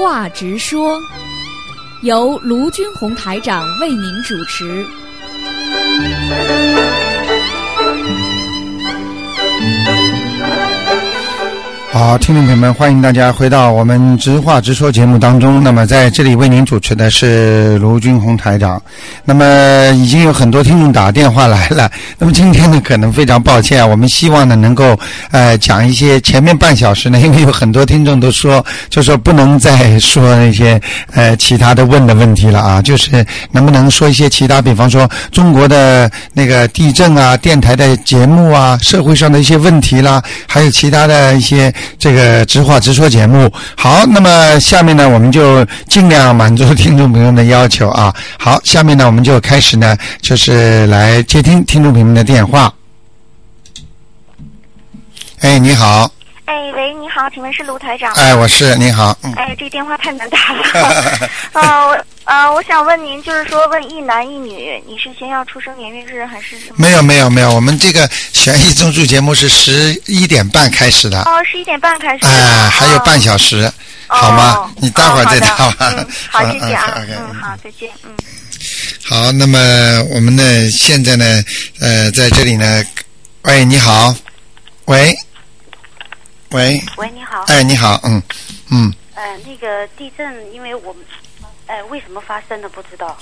话直说，由卢军红台长为您主持。好，听众朋友们，欢迎大家回到我们直话直说节目当中。那么在这里为您主持的是卢军红台长。那么已经有很多听众打电话来了。那么今天呢，可能非常抱歉，我们希望呢能够呃讲一些前面半小时呢，因为有很多听众都说，就说不能再说那些呃其他的问的问题了啊，就是能不能说一些其他，比方说中国的那个地震啊、电台的节目啊、社会上的一些问题啦，还有其他的一些。这个直话直说节目，好，那么下面呢，我们就尽量满足听众朋友的要求啊。好，下面呢，我们就开始呢，就是来接听听众朋友们的电话。哎，你好。哎，喂，你好，请问是卢台长？哎，我是，你好。嗯。哎，这个电话太难打了。啊，我啊，我想问您，就是说问一男一女，你是先要出生年月日还是什么？没有没有没有，我们这个悬疑综述节目是十一点半开始的。哦，十一点半开始。哎，还有半小时，好吗？你待会儿再打吧。好，谢谢啊。嗯，好，再见。嗯。好，那么我们呢，现在呢，呃，在这里呢，喂，你好，喂。喂，喂，你好。哎，你好，嗯，嗯。呃，那个地震，因为我们，哎，为什么发生的不知道。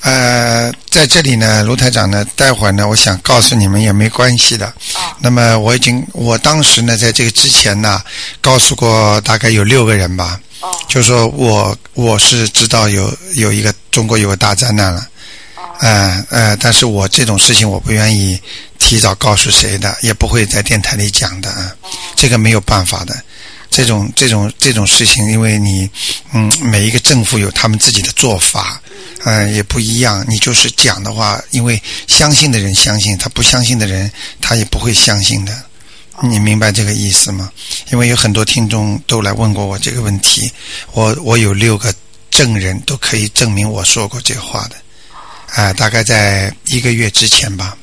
呃，在这里呢，卢台长呢，待会儿呢，我想告诉你们也没关系的。哦。那么我已经，我当时呢，在这个之前呢，告诉过大概有六个人吧。哦。就说我我是知道有有一个中国有个大灾难了。哦。呃呃，但是我这种事情我不愿意。提早告诉谁的，也不会在电台里讲的啊，这个没有办法的。这种这种这种事情，因为你，嗯，每一个政府有他们自己的做法，嗯，也不一样。你就是讲的话，因为相信的人相信，他不相信的人他也不会相信的。你明白这个意思吗？因为有很多听众都来问过我这个问题，我我有六个证人都可以证明我说过这话的，啊，大概在一个月之前吧。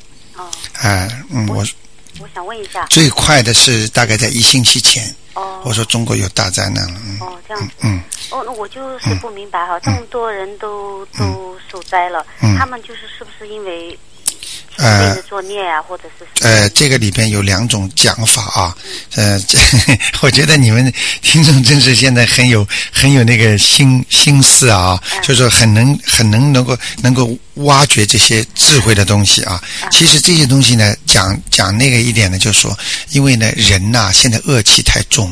哎，嗯，我我想问一下，最快的是大概在一星期前。哦，我说中国有大灾难了。哦，这样子。嗯。哦，那我就是不明白哈，这么多人都都受灾了，他们就是是不是因为？呃，作孽啊，或者是呃，这个里边有两种讲法啊。呃，这 我觉得你们听众真是现在很有很有那个心心思啊，就是很能很能能够能够挖掘这些智慧的东西啊。其实这些东西呢，讲讲那个一点呢，就是说，因为呢，人呐，现在恶气太重。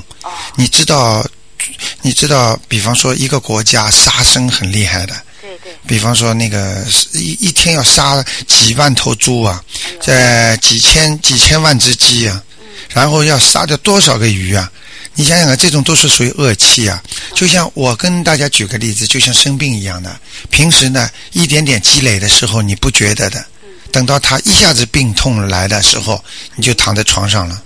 你知道，你知道，比方说一个国家杀生很厉害的。比方说，那个一一天要杀几万头猪啊，在几千几千万只鸡啊，然后要杀掉多少个鱼啊？你想想看，这种都是属于恶气啊。就像我跟大家举个例子，就像生病一样的，平时呢一点点积累的时候你不觉得的，等到他一下子病痛来的时候，你就躺在床上了，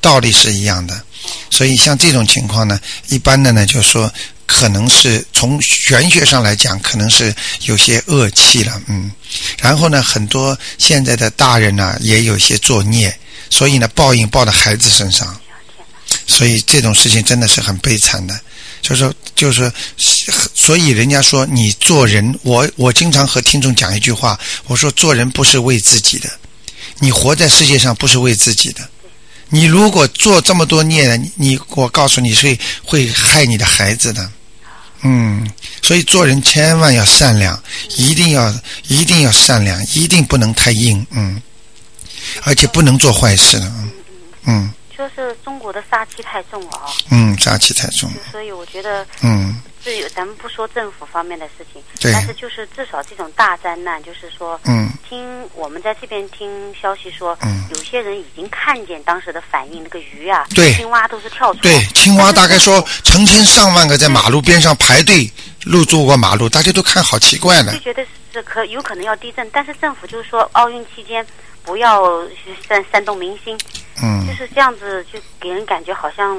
道理是一样的。所以像这种情况呢，一般的呢就是说。可能是从玄学上来讲，可能是有些恶气了，嗯。然后呢，很多现在的大人呢，也有些作孽，所以呢，报应报到孩子身上。所以这种事情真的是很悲惨的。就是说，就是说，所以人家说你做人，我我经常和听众讲一句话，我说做人不是为自己的，你活在世界上不是为自己的。你如果做这么多孽，你我告诉你是会害你的孩子的，嗯，所以做人千万要善良，一定要一定要善良，一定不能太硬，嗯，而且不能做坏事了，嗯嗯。就是中国的杀气太重了啊。嗯，杀气太重。所以我觉得，嗯。是有，咱们不说政府方面的事情，对，但是就是至少这种大灾难，就是说，嗯，听我们在这边听消息说，嗯，有些人已经看见当时的反应，那个鱼啊，对，青蛙都是跳出来，对，青蛙大概说成千上万个在马路边上排队入住过马路，大家都看好奇怪呢，就觉得是可有可能要地震，但是政府就是说奥运期间不要煽煽动民心，嗯，就是这样子，就给人感觉好像。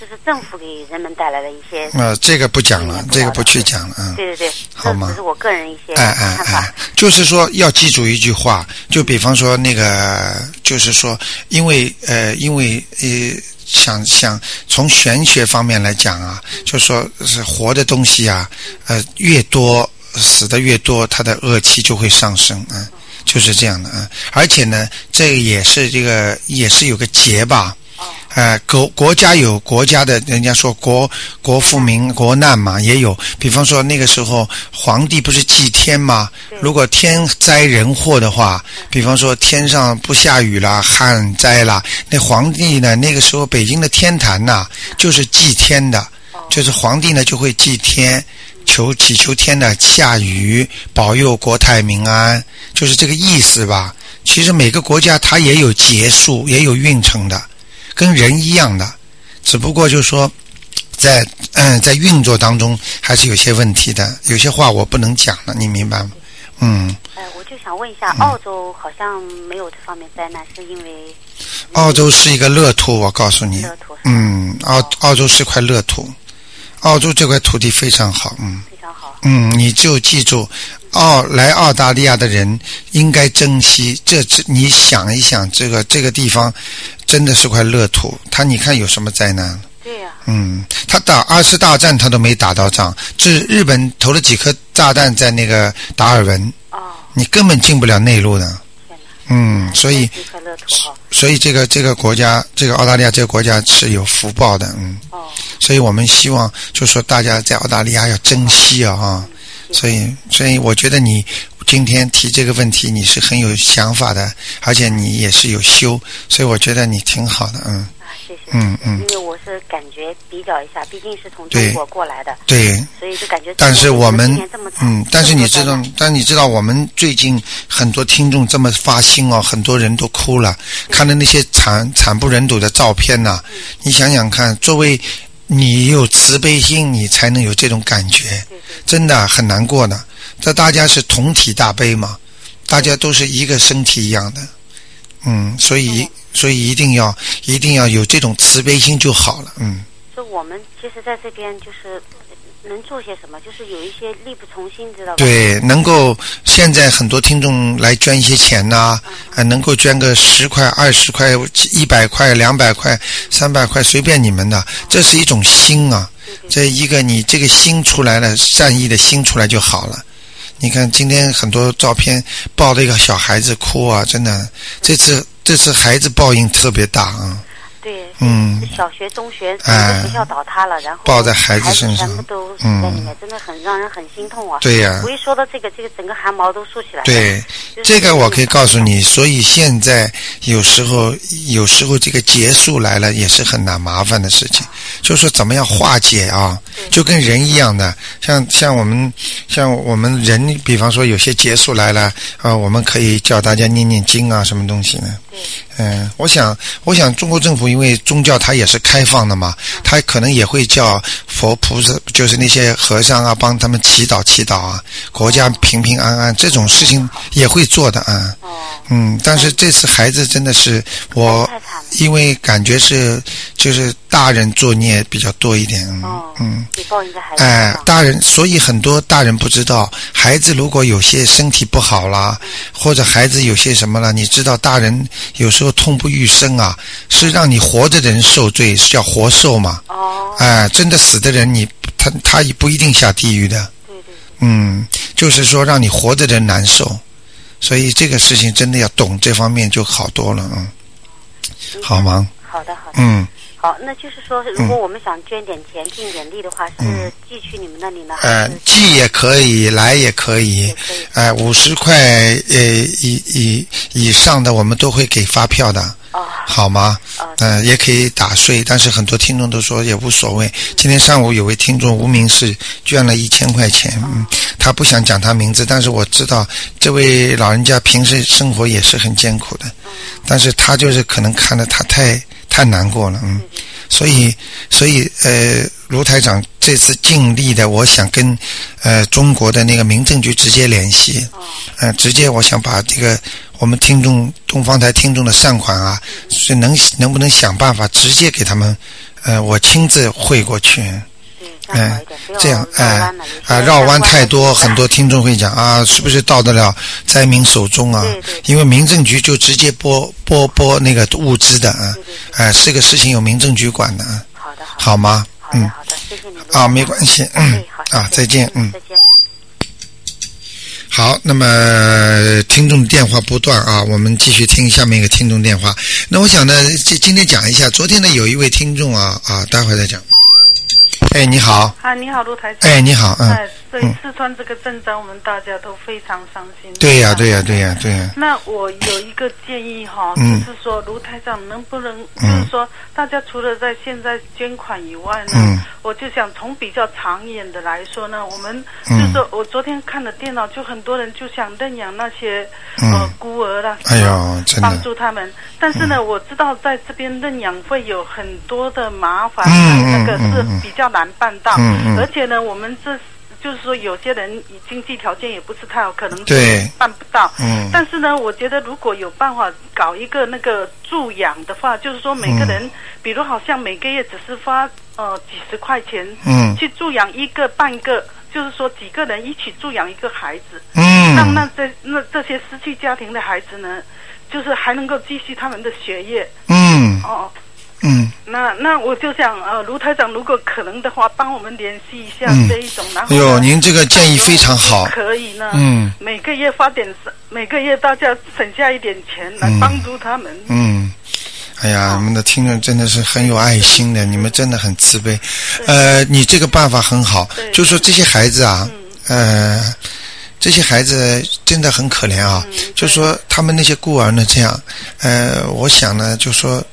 就是政府给人们带来了一些。呃，这个不讲了，这个不去讲了，嗯。对对对，好吗？这是我个人一些哎哎哎，就是说要记住一句话，就比方说那个，就是说，因为呃，因为呃，想想从玄学方面来讲啊，就说是活的东西啊，呃，越多死的越多，它的恶气就会上升，嗯，就是这样的，啊，而且呢，这也是这个也是有个劫吧。呃，国国家有国家的，人家说国国富民国难嘛，也有。比方说那个时候皇帝不是祭天吗？如果天灾人祸的话，比方说天上不下雨了，旱灾了，那皇帝呢？那个时候北京的天坛呐，就是祭天的，就是皇帝呢就会祭天，求祈求天的下雨，保佑国泰民安，就是这个意思吧。其实每个国家它也有结束，也有运程的。跟人一样的，只不过就是说，在嗯，在运作当中还是有些问题的，有些话我不能讲了，你明白吗？嗯。哎，我就想问一下，澳洲好像没有这方面灾难，是因为？澳洲是一个乐土，我告诉你。乐土。嗯，澳澳洲是块乐土，澳洲这块土地非常好，嗯。非常好。嗯，你就记住，澳来澳大利亚的人应该珍惜这这，你想一想，这个这个地方。真的是块乐土，他你看有什么灾难？对呀。嗯，他打二次大战他都没打到仗，这日本投了几颗炸弹在那个达尔文。哦。你根本进不了内陆的。嗯，所以。所以这个这个国家，这个澳大利亚这个国家是有福报的，嗯。哦。所以我们希望，就说大家在澳大利亚要珍惜啊，哈。所以，所以我觉得你。今天提这个问题，你是很有想法的，而且你也是有修，所以我觉得你挺好的，嗯。啊，谢谢。嗯嗯。因为我是感觉比较一下，毕竟是从中国过来的。对。所以就感觉。但是我们嗯，但是你知道，但你知道，我们最近很多听众这么发心哦，很多人都哭了，看到那些惨惨不忍睹的照片呐，你想想看，作为你有慈悲心，你才能有这种感觉，真的很难过的。这大家是同体大悲嘛，大家都是一个身体一样的，嗯，所以所以一定要一定要有这种慈悲心就好了，嗯。就我们其实在这边就是能做些什么，就是有一些力不从心，知道吧？对，能够现在很多听众来捐一些钱呐，还能够捐个十块、二十块、一百块、两百块、三百块，随便你们的，这是一种心啊。这一个你这个心出来了，善意的心出来就好了。你看今天很多照片，抱着一个小孩子哭啊，真的，这次这次孩子报应特别大啊。对，嗯，小学、中学学校倒塌了，然后抱在孩子身上，全部都在里面，真的很让人很心痛啊。对呀，我一说到这个，这个整个汗毛都竖起来。对，这个我可以告诉你，所以现在有时候有时候这个结束来了也是很难麻烦的事情，就是说怎么样化解啊？就跟人一样的，像像我们像我们人，比方说有些结束来了啊，我们可以叫大家念念经啊，什么东西呢？对。嗯，我想，我想中国政府因为宗教它也是开放的嘛，它可能也会叫佛菩萨，就是那些和尚啊，帮他们祈祷祈祷啊，国家平平安安，这种事情也会做的啊。嗯，但是这次孩子真的是我，因为感觉是就是大人作孽比较多一点。嗯。比报应的孩子。哎，大人，所以很多大人不知道，孩子如果有些身体不好啦，或者孩子有些什么了，你知道，大人有时候痛不欲生啊，是让你活着的人受罪，是叫活受嘛。哦。哎，真的死的人，你他他也不一定下地狱的。对对。嗯，就是说让你活着的人难受。所以这个事情真的要懂这方面就好多了，嗯，好吗？好的，好的。嗯，好，那就是说，如果我们想捐点钱、尽点力的话，是寄去你们那里呢？呃，寄也可以，来也可以。哎，五十块呃以以以上的，我们都会给发票的。好吗？嗯，也可以打税，但是很多听众都说也无所谓。今天上午有位听众无名氏捐了一千块钱，嗯，他不想讲他名字，但是我知道这位老人家平时生活也是很艰苦的，但是他就是可能看得他太太难过了，嗯，所以所以呃，卢台长这次尽力的，我想跟呃中国的那个民政局直接联系，嗯，直接我想把这个。我们听众东方台听众的善款啊，是能能不能想办法直接给他们？呃，我亲自汇过去。嗯，这样哎啊，绕弯太多，很多听众会讲啊，是不是到得了灾民手中啊？因为民政局就直接拨拨拨那个物资的啊，哎，这个事情有民政局管的啊。好的，好吗？嗯，好的，谢谢你。啊，没关系，嗯，啊，再见，嗯。再见。好，那么听众电话不断啊，我们继续听下面一个听众电话。那我想呢，今今天讲一下，昨天呢有一位听众啊啊，待会儿再讲。哎，你好。啊，你好，陆台长。哎，你好，嗯。哎，所以四川这个震灾，我们大家都非常伤心。对呀，对呀，对呀，对呀。那我有一个建议哈，就是说卢台长能不能，就是说大家除了在现在捐款以外呢，我就想从比较长远的来说呢，我们就是说我昨天看了电脑，就很多人就想认养那些呃孤儿了，哎呦，真的帮助他们。但是呢，我知道在这边认养会有很多的麻烦，那个是比较难。办到，而且呢，我们这就是说，有些人经济条件也不是太好，可能办不到。嗯，但是呢，我觉得如果有办法搞一个那个助养的话，就是说每个人，比如好像每个月只是发呃几十块钱，嗯，去助养一个半个，就是说几个人一起助养一个孩子，嗯，让那这那这些失去家庭的孩子呢，就是还能够继续他们的学业，嗯，哦。嗯，那那我就想呃，卢台长，如果可能的话，帮我们联系一下这一种，然后哟，您这个建议非常好，可以呢。嗯，每个月发点，每个月大家省下一点钱来帮助他们。嗯，哎呀，我们的听众真的是很有爱心的，你们真的很慈悲。呃，你这个办法很好，就是说这些孩子啊，呃，这些孩子真的很可怜啊。就说他们那些孤儿呢，这样，呃，我想呢，就说。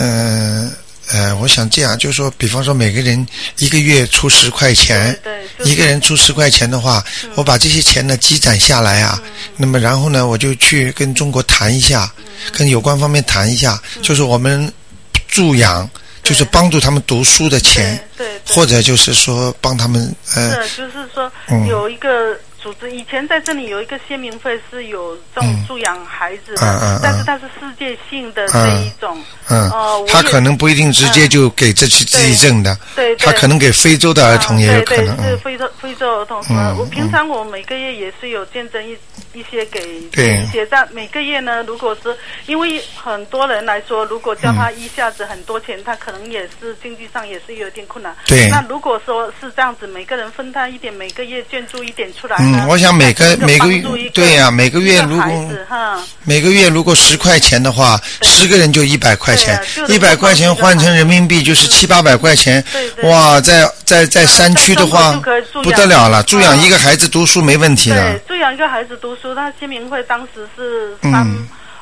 嗯呃，我想这样，就是说，比方说每个人一个月出十块钱，一个人出十块钱的话，我把这些钱呢积攒下来啊，那么然后呢，我就去跟中国谈一下，跟有关方面谈一下，就是我们助养，就是帮助他们读书的钱，对或者就是说帮他们呃，就是说有一个。组织以前在这里有一个先民会是有这种助养孩子的，但是它是世界性的这一种。哦，他可能不一定直接就给这些自闭症的，对他可能给非洲的儿童也有可能。是非洲非洲儿童。嗯，我平常我每个月也是有见证一一些给一些，但每个月呢，如果是因为很多人来说，如果叫他一下子很多钱，他可能也是经济上也是有点困难。对。那如果说是这样子，每个人分摊一点，每个月捐助一点出来。嗯，我想每个每个月对呀，每个月如果每个月如果十块钱的话，十个人就一百块钱，一百块钱换成人民币就是七八百块钱。哇，在在在山区的话不得了了，助养一个孩子读书没问题的。助养一个孩子读书，他新民会当时是三。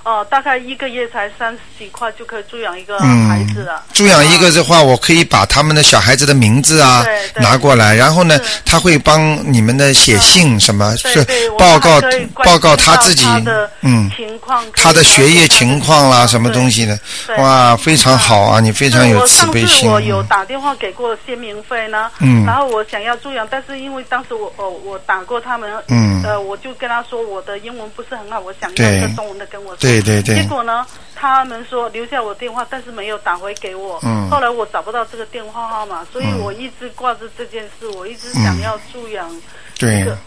哦，大概一个月才三十几块就可以助养一个孩子了。助养一个的话，我可以把他们的小孩子的名字啊拿过来，然后呢，他会帮你们的写信什么，是报告报告他自己嗯情况，他的学业情况啦，什么东西的，哇，非常好啊，你非常有慈悲心。我有打电话给过先民会呢，嗯，然后我想要助养，但是因为当时我我我打过他们，嗯，呃，我就跟他说我的英文不是很好，我想要一个中文的跟我说。对对对。结果呢，他们说留下我电话，但是没有打回给我。嗯。后来我找不到这个电话号码，所以我一直挂着这件事，我一直想要助养这个，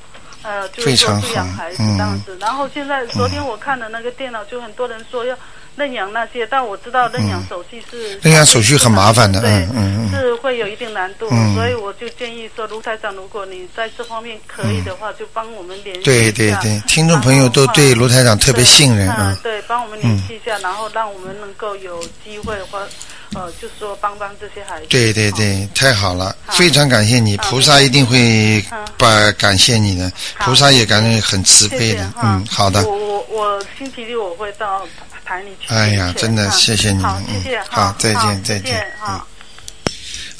呃，就是说助养孩子这样子。然后现在昨天我看的那个电脑，就很多人说要。认养那些，但我知道认养手续是认养手续很麻烦的，嗯，是会有一定难度，所以我就建议说，卢台长，如果你在这方面可以的话，就帮我们联系对对对，听众朋友都对卢台长特别信任啊，对，帮我们联系一下，然后让我们能够有机会或呃，就是说帮帮这些孩子。对对对，太好了，非常感谢你，菩萨一定会把感谢你的，菩萨也感觉很慈悲的，嗯，好的。我星期六我会到台里去。哎呀，真的谢谢你们，嗯，好，再见，再见，嗯。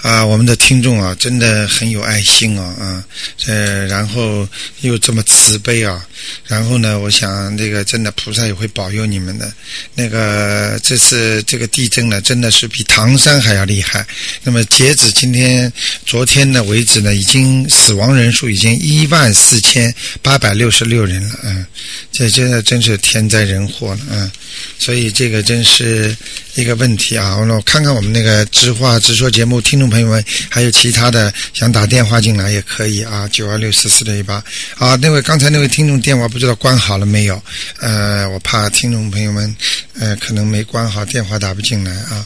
啊，我们的听众啊，真的很有爱心啊，啊，呃，然后又这么慈悲啊，然后呢，我想那个真的菩萨也会保佑你们的。那个这次这个地震呢，真的是比唐山还要厉害。那么截止今天、昨天呢为止呢，已经死亡人数已经一万四千八百六十六人了，嗯，这真的真是天灾人祸了，嗯，所以这个真是一个问题啊。我看看我们那个知话直说节目听众。朋友们还有其他的想打电话进来也可以啊，九二六四四六一八。啊，那位刚才那位听众电话不知道关好了没有？呃，我怕听众朋友们呃可能没关好，电话打不进来啊。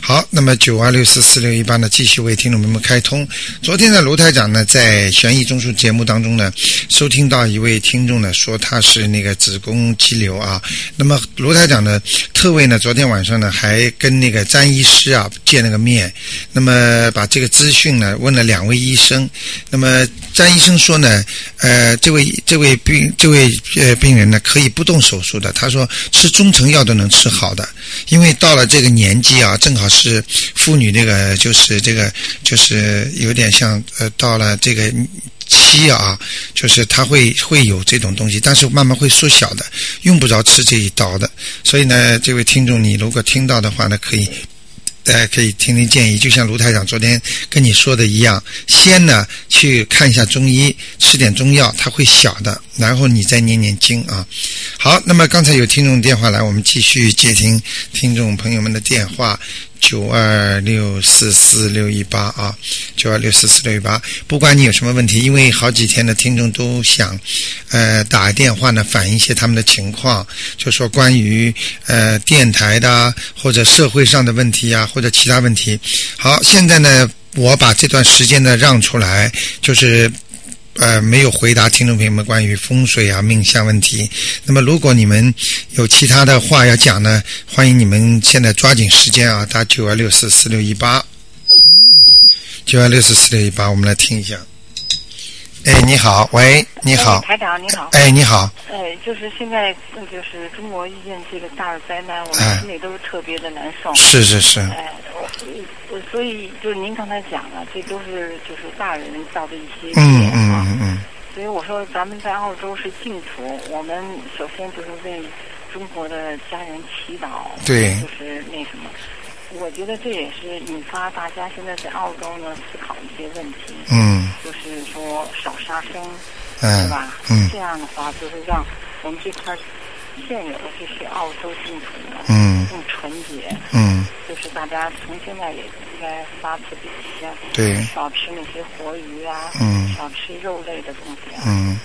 好，那么九二六四四六一八呢，继续为听众朋友们开通。昨天呢，卢台长呢在悬疑综述节目当中呢，收听到一位听众呢说他是那个子宫肌瘤啊。那么卢台长呢特为呢昨天晚上呢还跟那个詹医师啊见了个面，那么呃把这个资讯呢问了两位医生。那么张医生说呢，呃，这位这位病这位呃病人呢可以不动手术的，他说吃中成药都能吃好的，因为到了这个年纪啊，正好是妇女那个就是这个就是有点像呃到了这个。期啊，就是它会会有这种东西，但是慢慢会缩小的，用不着吃这一刀的。所以呢，这位听众，你如果听到的话呢，可以，大家可以听听建议，就像卢台长昨天跟你说的一样，先呢去看一下中医，吃点中药，它会小的，然后你再念念经啊。好，那么刚才有听众电话来，我们继续接听听众朋友们的电话。九二六四四六一八啊，九二六四四六一八。不管你有什么问题，因为好几天的听众都想，呃，打电话呢反映一些他们的情况，就说关于呃电台的或者社会上的问题啊，或者其他问题。好，现在呢，我把这段时间呢让出来，就是。呃，没有回答听众朋友们关于风水啊、命相问题。那么，如果你们有其他的话要讲呢，欢迎你们现在抓紧时间啊，打九二六四四六一八，九二六四四六一八，我们来听一下。哎，你好，喂，你好，台长，你好，哎，你好，哎，就是现在，就是中国遇见这个大的灾难，我们心里都是特别的难受。是是是。哎，我我所以就是您刚才讲了，这都是就是大人造的一些业嗯嗯嗯嗯。所以我说，咱们在澳洲是净土，我们首先就是为中国的家人祈祷，对，就是那什么。我觉得这也是引发大家现在在澳洲呢思考一些问题。嗯。就是说少杀生，是吧？嗯。这样的话，就是让我们这块现有的这些澳洲净土呢，嗯，更纯洁。嗯。就是大家从现在也应该发慈悲心，对，少吃那些活鱼啊，嗯，少吃肉类的东西啊，嗯。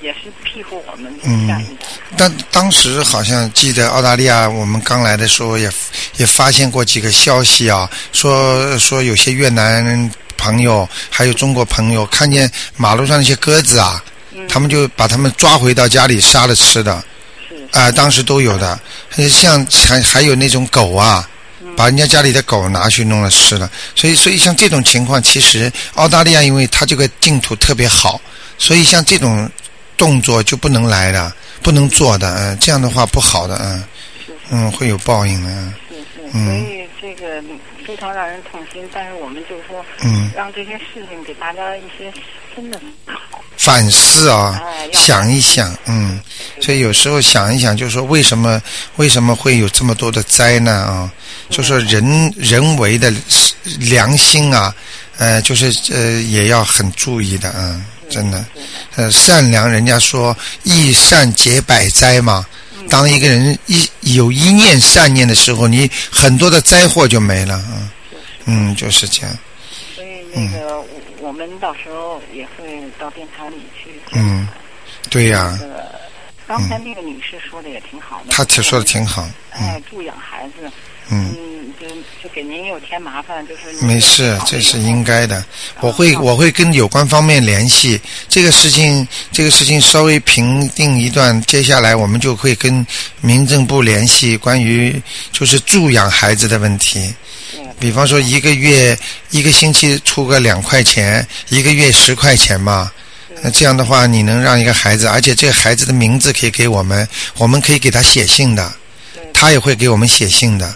也是庇护我们下一代。但当时好像记得澳大利亚，我们刚来的时候也也发现过几个消息啊，说说有些越南朋友还有中国朋友看见马路上那些鸽子啊，他们就把他们抓回到家里杀了吃的。啊，当时都有的，像还还有那种狗啊，把人家家里的狗拿去弄了吃了。所以，所以像这种情况，其实澳大利亚因为它这个净土特别好。所以像这种动作就不能来的，不能做的，嗯，这样的话不好的，嗯，嗯，会有报应的，嗯，所以这个非常让人痛心。但是我们就是说，嗯，让这些事情给大家一些真的反思啊，想一想，嗯，所以有时候想一想，就是说为什么为什么会有这么多的灾难啊？就说人人为的良心啊，呃，就是呃，也要很注意的，啊。真的，呃，善良，人家说一善解百灾嘛。当一个人一有一念善念的时候，你很多的灾祸就没了啊。嗯，就是这样。所以那个，我们到时候也会到电台里去。嗯，对呀。刚才那个女士说的也挺好的。她说的挺好。哎，助养孩子。嗯。就就给您又添麻烦，就是没事，这是应该的。我会我会跟有关方面联系这个事情，这个事情稍微平定一段，接下来我们就会跟民政部联系关于就是助养孩子的问题。比方说一个月一个星期出个两块钱，一个月十块钱嘛。那这样的话，你能让一个孩子，而且这个孩子的名字可以给我们，我们可以给他写信的，他也会给我们写信的。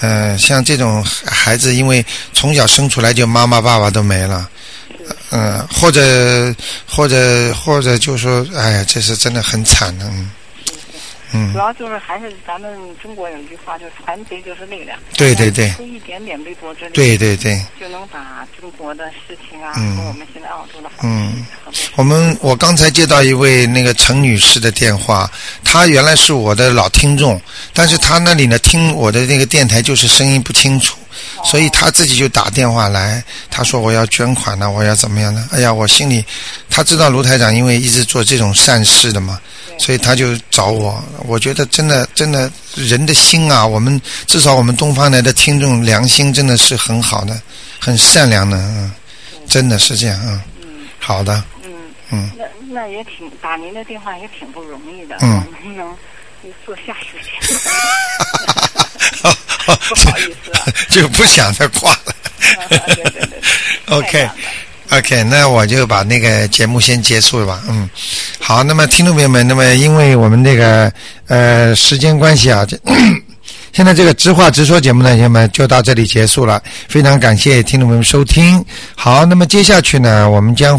嗯，像这种孩子，因为从小生出来就妈妈爸爸都没了，嗯，或者或者或者就说，哎呀，这是真的很惨的。嗯，主要就是还是咱们中国有一句话，就是团结就是力量。对对对。出一点点微薄之力。对对对。就能把中国的事情啊，和我们现在澳洲的嗯，我们我刚才接到一位那个陈女士的电话，她原来是我的老听众，但是她那里呢听我的那个电台就是声音不清楚，所以他自己就打电话来，他说我要捐款呢，我要怎么样呢？哎呀，我心里他知道卢台长因为一直做这种善事的嘛，所以他就找我。我觉得真的真的人的心啊，我们至少我们东方来的听众良心真的是很好的，很善良的，嗯，真的是这样，嗯，好的，嗯嗯，那那也挺打您的电话也挺不容易的，嗯，能不能做下时间？不好意思啊，就不想再挂了。对对对对 OK OK，那我就把那个节目先结束了吧。嗯，好，那么听众朋友们，那么因为我们那个呃时间关系啊，这现在这个直话直说节目呢，朋友们就到这里结束了。非常感谢听众朋友们收听。好，那么接下去呢，我们将会。